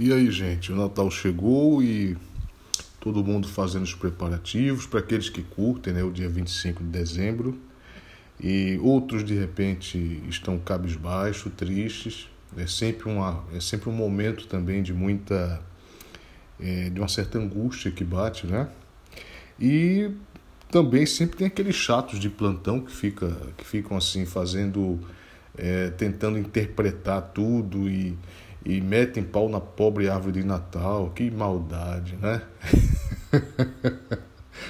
E aí, gente, o Natal chegou e todo mundo fazendo os preparativos para aqueles que curtem, né, o dia 25 de dezembro. E outros de repente estão cabisbaixo, tristes. É sempre uma é sempre um momento também de muita é, de uma certa angústia que bate, né? E também sempre tem aqueles chatos de plantão que fica que ficam assim fazendo é, tentando interpretar tudo e e metem pau na pobre árvore de Natal. Que maldade, né?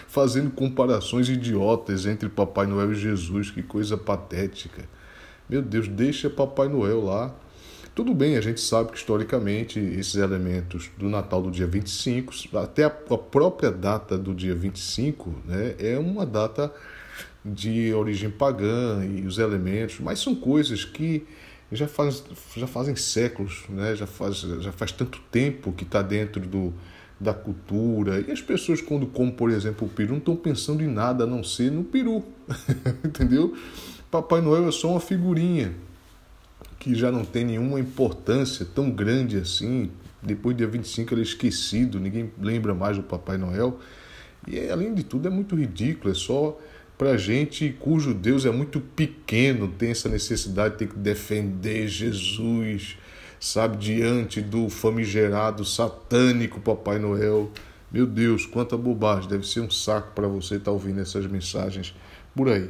Fazendo comparações idiotas entre Papai Noel e Jesus, que coisa patética. Meu Deus, deixa Papai Noel lá. Tudo bem, a gente sabe que historicamente esses elementos do Natal do dia 25, até a própria data do dia 25, né, é uma data de origem pagã e os elementos, mas são coisas que já, faz, já fazem séculos, né? já, faz, já faz tanto tempo que está dentro do, da cultura. E as pessoas, quando comem, por exemplo, o peru, não estão pensando em nada a não ser no peru. Entendeu? Papai Noel é só uma figurinha que já não tem nenhuma importância tão grande assim. Depois do dia 25 ele é esquecido, ninguém lembra mais do Papai Noel. E além de tudo é muito ridículo, é só para gente cujo Deus é muito pequeno, tem essa necessidade de ter que defender Jesus, sabe, diante do famigerado satânico Papai Noel. Meu Deus, quanta bobagem, deve ser um saco para você estar tá ouvindo essas mensagens por aí.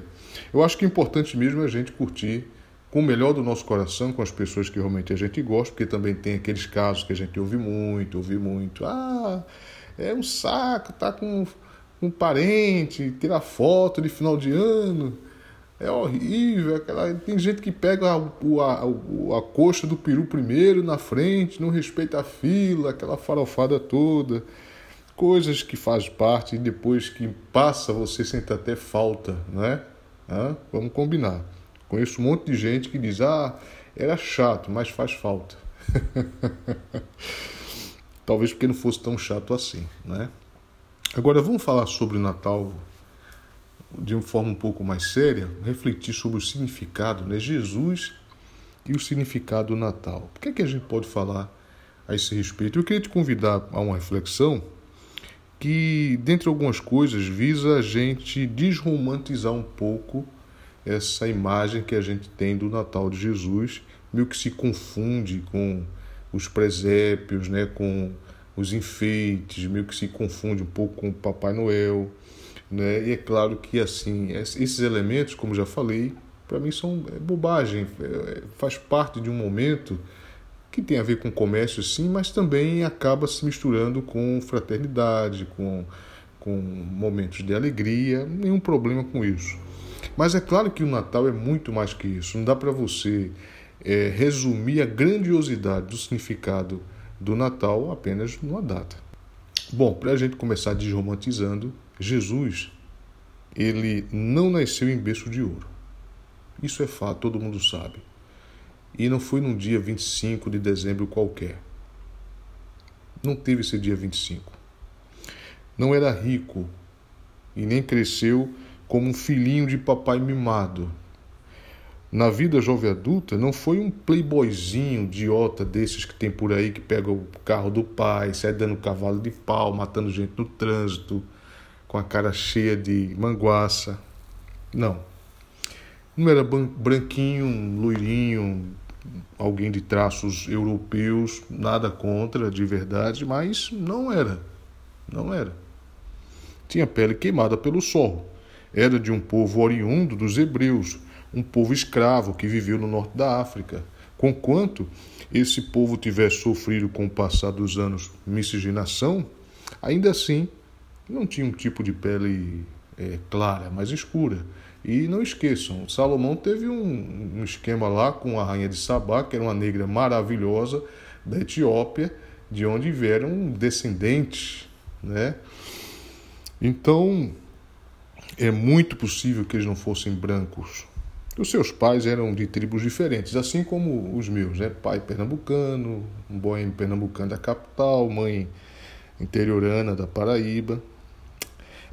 Eu acho que o importante mesmo é a gente curtir com o melhor do nosso coração, com as pessoas que realmente a gente gosta, porque também tem aqueles casos que a gente ouve muito, ouve muito. Ah, é um saco, tá com um parente, tirar foto de final de ano. É horrível. Aquela... Tem gente que pega a, a, a coxa do peru primeiro na frente, não respeita a fila, aquela farofada toda. Coisas que faz parte e depois que passa você sente até falta, né? Ah, vamos combinar. Conheço um monte de gente que diz: ah, era chato, mas faz falta. Talvez porque não fosse tão chato assim, né? Agora vamos falar sobre o Natal de uma forma um pouco mais séria, refletir sobre o significado, né? Jesus e o significado do Natal. O que é que a gente pode falar a esse respeito? Eu queria te convidar a uma reflexão que, dentre algumas coisas, visa a gente desromantizar um pouco essa imagem que a gente tem do Natal de Jesus, meio que se confunde com os presépios, né, com os enfeites, meio que se confunde um pouco com o Papai Noel, né? E é claro que assim esses elementos, como já falei, para mim são é bobagem, é, faz parte de um momento que tem a ver com comércio sim, mas também acaba se misturando com fraternidade, com, com momentos de alegria, nenhum problema com isso. Mas é claro que o Natal é muito mais que isso, não dá para você é, resumir a grandiosidade do significado do Natal apenas numa data. Bom, para a gente começar desromantizando, Jesus ele não nasceu em berço de ouro. Isso é fato, todo mundo sabe. E não foi num dia 25 de dezembro qualquer. Não teve esse dia 25. Não era rico e nem cresceu como um filhinho de papai mimado, na vida jovem adulta, não foi um playboyzinho idiota desses que tem por aí que pega o carro do pai, sai dando cavalo de pau, matando gente no trânsito, com a cara cheia de manguaça. Não. Não era branquinho, loirinho, alguém de traços europeus, nada contra, de verdade, mas não era. Não era. Tinha pele queimada pelo sol. Era de um povo oriundo dos hebreus um povo escravo que viveu no norte da África. Conquanto esse povo tivesse sofrido com o passar dos anos miscigenação, ainda assim não tinha um tipo de pele é, clara, mas escura. E não esqueçam, Salomão teve um, um, esquema lá com a rainha de Sabá, que era uma negra maravilhosa da Etiópia, de onde vieram descendentes, né? Então, é muito possível que eles não fossem brancos, os seus pais eram de tribos diferentes, assim como os meus, né? Pai pernambucano, um boêmio pernambucano da capital, mãe interiorana da Paraíba.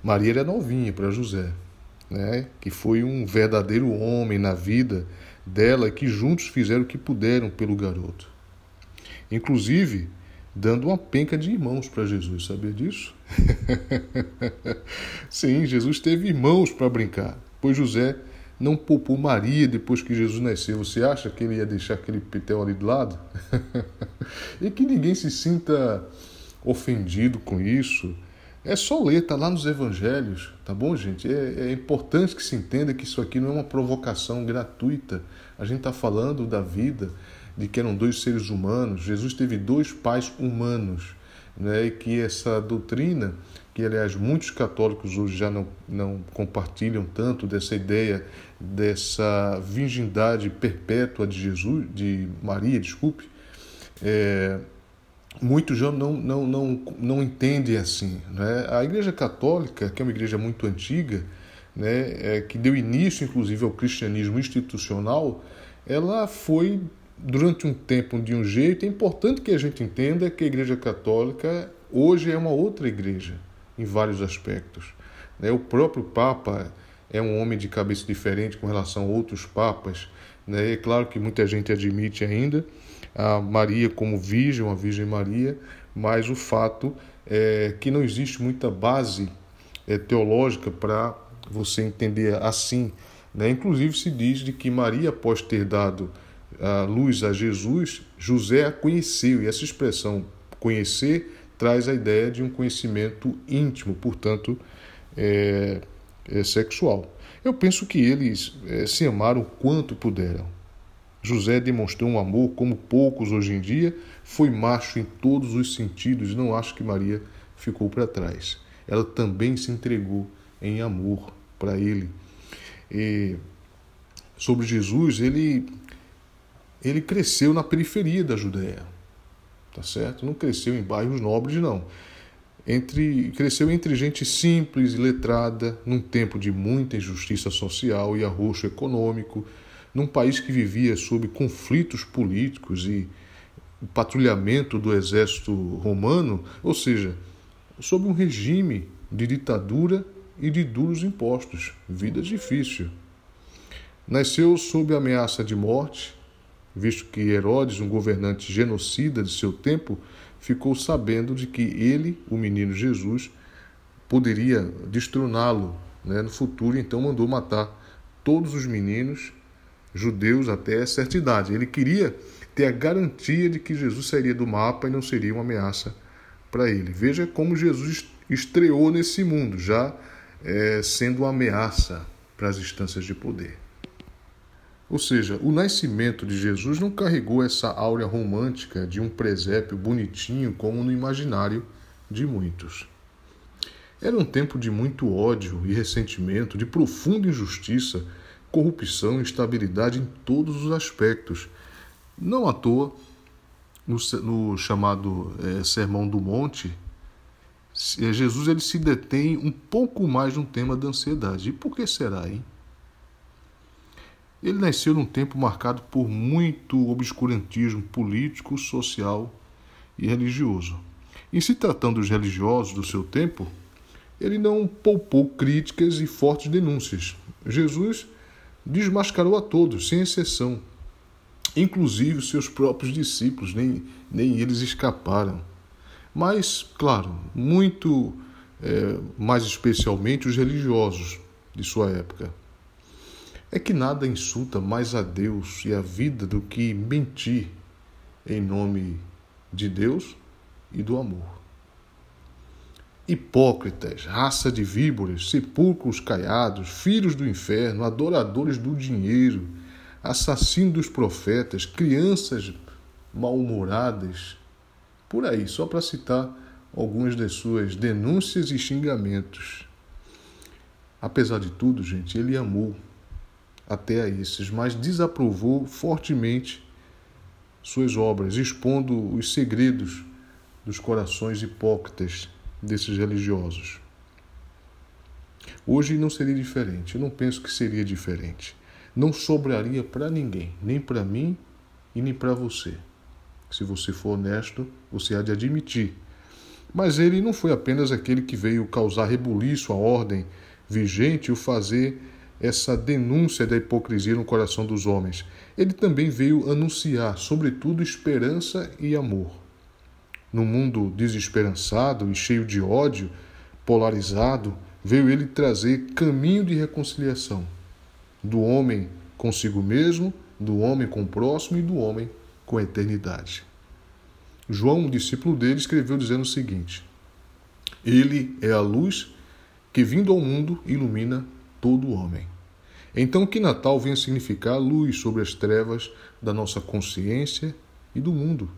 Maria era novinha para José, né? Que foi um verdadeiro homem na vida dela que juntos fizeram o que puderam pelo garoto. Inclusive, dando uma penca de irmãos para Jesus, sabia disso? Sim, Jesus teve irmãos para brincar, pois José não poupou Maria depois que Jesus nasceu. Você acha que ele ia deixar aquele pitel ali do lado? e que ninguém se sinta ofendido com isso. É só ler, tá lá nos evangelhos, tá bom, gente? É, é importante que se entenda que isso aqui não é uma provocação gratuita. A gente está falando da vida, de que eram dois seres humanos. Jesus teve dois pais humanos, né? E que essa doutrina que aliás muitos católicos hoje já não, não compartilham tanto dessa ideia dessa virgindade perpétua de Jesus, de Maria, desculpe, é, muitos já não, não, não, não entendem assim. Né? A Igreja Católica, que é uma igreja muito antiga, né, é, que deu início inclusive ao cristianismo institucional, ela foi durante um tempo de um jeito. É importante que a gente entenda que a Igreja Católica hoje é uma outra igreja em vários aspectos. Né? O próprio Papa é um homem de cabeça diferente com relação a outros papas. Né? É claro que muita gente admite ainda a Maria como virgem, a Virgem Maria, mas o fato é que não existe muita base é, teológica para você entender assim. Né? Inclusive se diz de que Maria, após ter dado a luz a Jesus, José a conheceu, e essa expressão conhecer traz a ideia de um conhecimento íntimo, portanto, é, é sexual. Eu penso que eles é, se amaram quanto puderam. José demonstrou um amor como poucos hoje em dia, foi macho em todos os sentidos, não acho que Maria ficou para trás. Ela também se entregou em amor para ele. E sobre Jesus, ele ele cresceu na periferia da Judéia tá certo? Não cresceu em bairros nobres, não. Entre, cresceu entre gente simples e letrada, num tempo de muita injustiça social e arroxo econômico, num país que vivia sob conflitos políticos e patrulhamento do exército romano, ou seja, sob um regime de ditadura e de duros impostos, vida difícil. Nasceu sob ameaça de morte, visto que Herodes, um governante genocida de seu tempo, ficou sabendo de que ele, o menino Jesus, poderia destroná-lo né, no futuro, então mandou matar todos os meninos judeus até certa idade. Ele queria ter a garantia de que Jesus sairia do mapa e não seria uma ameaça para ele. Veja como Jesus estreou nesse mundo, já é, sendo uma ameaça para as instâncias de poder. Ou seja, o nascimento de Jesus não carregou essa áurea romântica de um presépio bonitinho como no imaginário de muitos. Era um tempo de muito ódio e ressentimento, de profunda injustiça, corrupção e instabilidade em todos os aspectos. Não à toa, no, no chamado é, Sermão do Monte, Jesus ele se detém um pouco mais no tema da ansiedade. E por que será, hein? Ele nasceu num tempo marcado por muito obscurantismo político, social e religioso. Em se tratando dos religiosos do seu tempo, ele não poupou críticas e fortes denúncias. Jesus desmascarou a todos, sem exceção. Inclusive os seus próprios discípulos, nem, nem eles escaparam. Mas, claro, muito é, mais especialmente os religiosos de sua época. É que nada insulta mais a Deus e a vida do que mentir em nome de Deus e do amor. Hipócritas, raça de víboras, sepulcros caiados, filhos do inferno, adoradores do dinheiro, assassinos dos profetas, crianças mal-humoradas, por aí, só para citar algumas de suas denúncias e xingamentos. Apesar de tudo, gente, ele amou até a esses, mas desaprovou fortemente suas obras, expondo os segredos dos corações hipócritas desses religiosos. Hoje não seria diferente, eu não penso que seria diferente. Não sobraria para ninguém, nem para mim e nem para você. Se você for honesto, você há de admitir. Mas ele não foi apenas aquele que veio causar rebuliço à ordem vigente e o fazer essa denúncia da hipocrisia no coração dos homens. Ele também veio anunciar, sobretudo, esperança e amor. no mundo desesperançado e cheio de ódio, polarizado, veio ele trazer caminho de reconciliação do homem consigo mesmo, do homem com o próximo e do homem com a eternidade. João, um discípulo dele, escreveu dizendo o seguinte: Ele é a luz que, vindo ao mundo, ilumina todo homem. Então, que Natal venha significar luz sobre as trevas da nossa consciência e do mundo.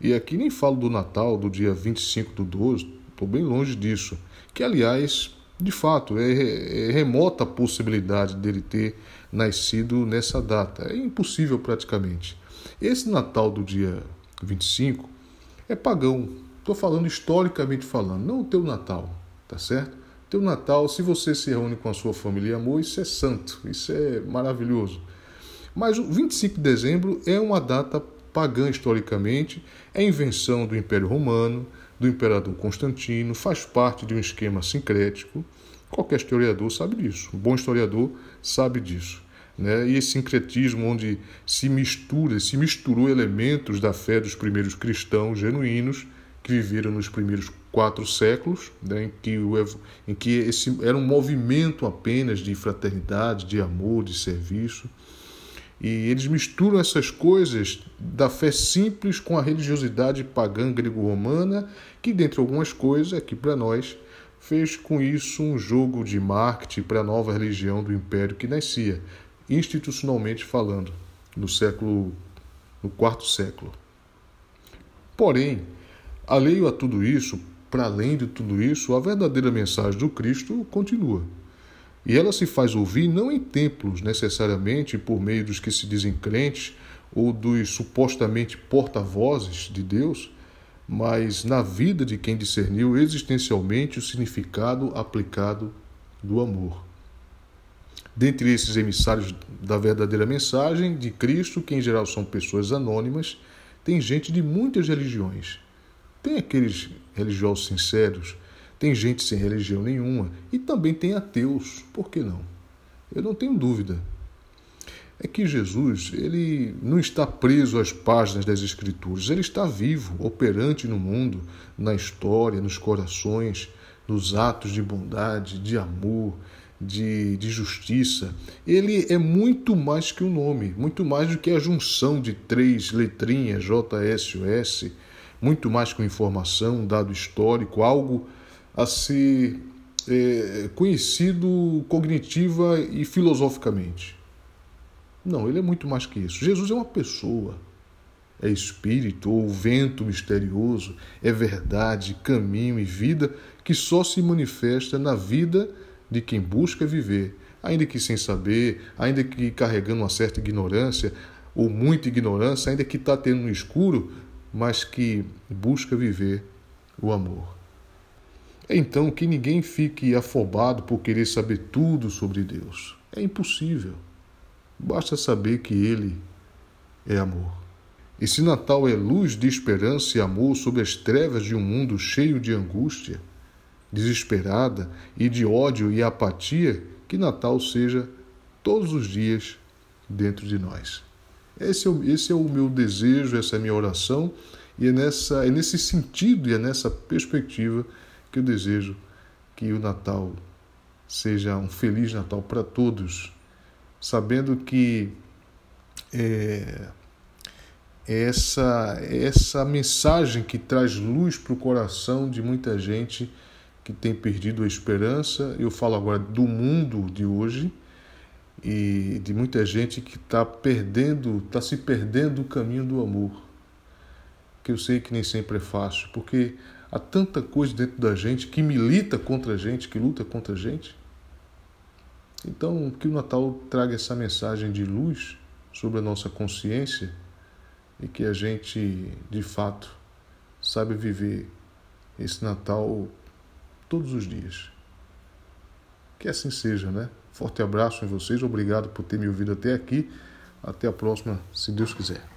E aqui nem falo do Natal, do dia 25 do 12, estou bem longe disso, que aliás, de fato, é, é remota a possibilidade dele ter nascido nessa data. É impossível praticamente. Esse Natal do dia 25 é pagão. Estou falando historicamente falando, não o teu Natal, tá certo? Teu Natal, se você se reúne com a sua família e amor, isso é santo, isso é maravilhoso. Mas o 25 de dezembro é uma data pagã historicamente, é invenção do Império Romano, do imperador Constantino, faz parte de um esquema sincrético. Qualquer historiador sabe disso, um bom historiador sabe disso. Né? E esse sincretismo onde se mistura, se misturou elementos da fé dos primeiros cristãos genuínos que viveram nos primeiros quatro séculos, né, em que, o, em que esse era um movimento apenas de fraternidade, de amor, de serviço. E eles misturam essas coisas da fé simples com a religiosidade pagã grego-romana, que, dentre algumas coisas, aqui para nós, fez com isso um jogo de marketing para a nova religião do império que nascia, institucionalmente falando, no século no quarto século. Porém, alheio a tudo isso, para além de tudo isso, a verdadeira mensagem do Cristo continua. E ela se faz ouvir não em templos, necessariamente por meio dos que se dizem crentes ou dos supostamente porta-vozes de Deus, mas na vida de quem discerniu existencialmente o significado aplicado do amor. Dentre esses emissários da verdadeira mensagem de Cristo, que em geral são pessoas anônimas, tem gente de muitas religiões tem aqueles religiosos sinceros, tem gente sem religião nenhuma e também tem ateus, por que não? Eu não tenho dúvida. É que Jesus, ele não está preso às páginas das Escrituras, ele está vivo, operante no mundo, na história, nos corações, nos atos de bondade, de amor, de, de justiça. Ele é muito mais que um nome, muito mais do que a junção de três letrinhas, JSOS muito mais que informação, um dado histórico, algo a ser é, conhecido cognitiva e filosoficamente. Não, ele é muito mais que isso. Jesus é uma pessoa, é espírito ou vento misterioso, é verdade, caminho e vida que só se manifesta na vida de quem busca viver, ainda que sem saber, ainda que carregando uma certa ignorância ou muita ignorância, ainda que está tendo no escuro, mas que busca viver o amor. Então que ninguém fique afobado por querer saber tudo sobre Deus. É impossível. Basta saber que Ele é amor. E se Natal é luz de esperança e amor sobre as trevas de um mundo cheio de angústia, desesperada e de ódio e apatia, que Natal seja todos os dias dentro de nós. Esse é, o, esse é o meu desejo, essa é a minha oração, e é, nessa, é nesse sentido e é nessa perspectiva que eu desejo que o Natal seja um feliz Natal para todos, sabendo que é, essa, essa mensagem que traz luz para o coração de muita gente que tem perdido a esperança, eu falo agora do mundo de hoje e de muita gente que está perdendo, está se perdendo o caminho do amor. Que eu sei que nem sempre é fácil, porque há tanta coisa dentro da gente que milita contra a gente, que luta contra a gente. Então, que o Natal traga essa mensagem de luz sobre a nossa consciência e que a gente, de fato, saiba viver esse Natal todos os dias. Que assim seja, né? Forte abraço em vocês, obrigado por ter me ouvido até aqui. Até a próxima, se Deus quiser.